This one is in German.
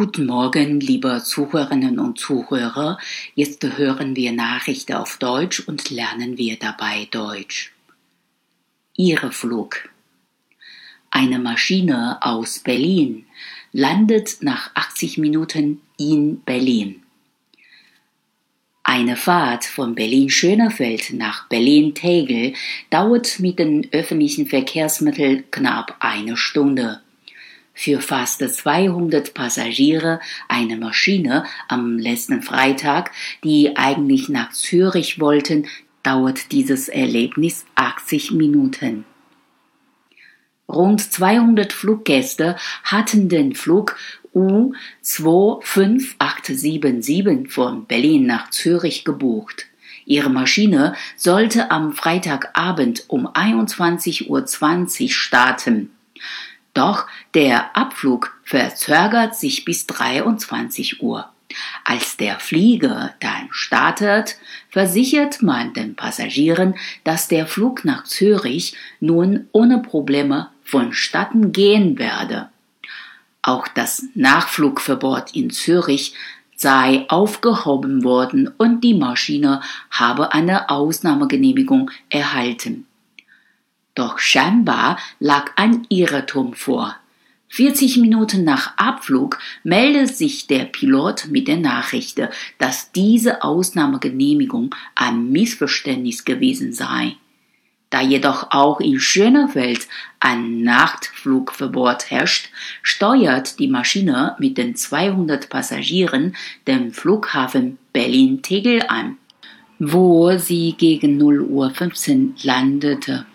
Guten Morgen, liebe Zuhörerinnen und Zuhörer. Jetzt hören wir Nachrichten auf Deutsch und lernen wir dabei Deutsch. Ihre Flug. Eine Maschine aus Berlin landet nach 80 Minuten in Berlin. Eine Fahrt von Berlin-Schönefeld nach Berlin-Tegel dauert mit den öffentlichen Verkehrsmitteln knapp eine Stunde für fast 200 Passagiere eine Maschine am letzten Freitag, die eigentlich nach Zürich wollten, dauert dieses Erlebnis 80 Minuten. Rund 200 Fluggäste hatten den Flug U25877 von Berlin nach Zürich gebucht. Ihre Maschine sollte am Freitagabend um 21.20 Uhr starten. Doch der Abflug verzögert sich bis 23 Uhr. Als der Flieger dann startet, versichert man den Passagieren, dass der Flug nach Zürich nun ohne Probleme vonstatten gehen werde. Auch das Nachflugverbot in Zürich sei aufgehoben worden und die Maschine habe eine Ausnahmegenehmigung erhalten. Doch scheinbar lag ein Irrtum vor. 40 Minuten nach Abflug meldet sich der Pilot mit der Nachricht, dass diese Ausnahmegenehmigung ein Missverständnis gewesen sei. Da jedoch auch in Schönefeld ein Nachtflugverbot herrscht, steuert die Maschine mit den 200 Passagieren den Flughafen Berlin-Tegel an, wo sie gegen 0 Uhr 15 landete.